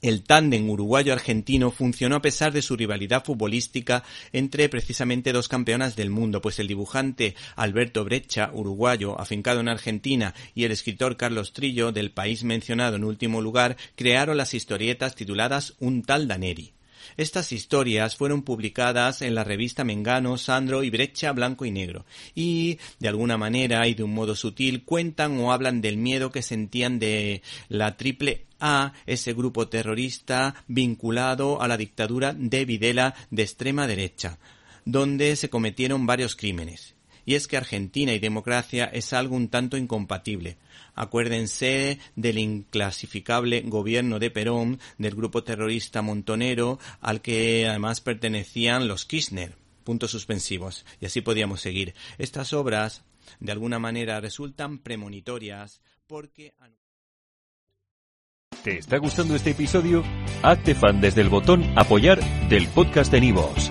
El tándem uruguayo-argentino funcionó a pesar de su rivalidad futbolística entre precisamente dos campeonas del mundo, pues el dibujante Alberto Brecha, uruguayo, afincado en Argentina, y el escritor Carlos Trillo, del país mencionado en último lugar, crearon las historietas tituladas Un tal Daneri. Estas historias fueron publicadas en la revista Mengano, Sandro y Brecha Blanco y Negro, y de alguna manera y de un modo sutil cuentan o hablan del miedo que sentían de la triple a ese grupo terrorista vinculado a la dictadura de Videla de extrema derecha, donde se cometieron varios crímenes. Y es que Argentina y democracia es algo un tanto incompatible. Acuérdense del inclasificable gobierno de Perón, del grupo terrorista Montonero, al que además pertenecían los Kirchner. Puntos suspensivos. Y así podíamos seguir. Estas obras, de alguna manera, resultan premonitorias porque... ¿Te está gustando este episodio? Hazte fan desde el botón Apoyar del podcast de Nivos.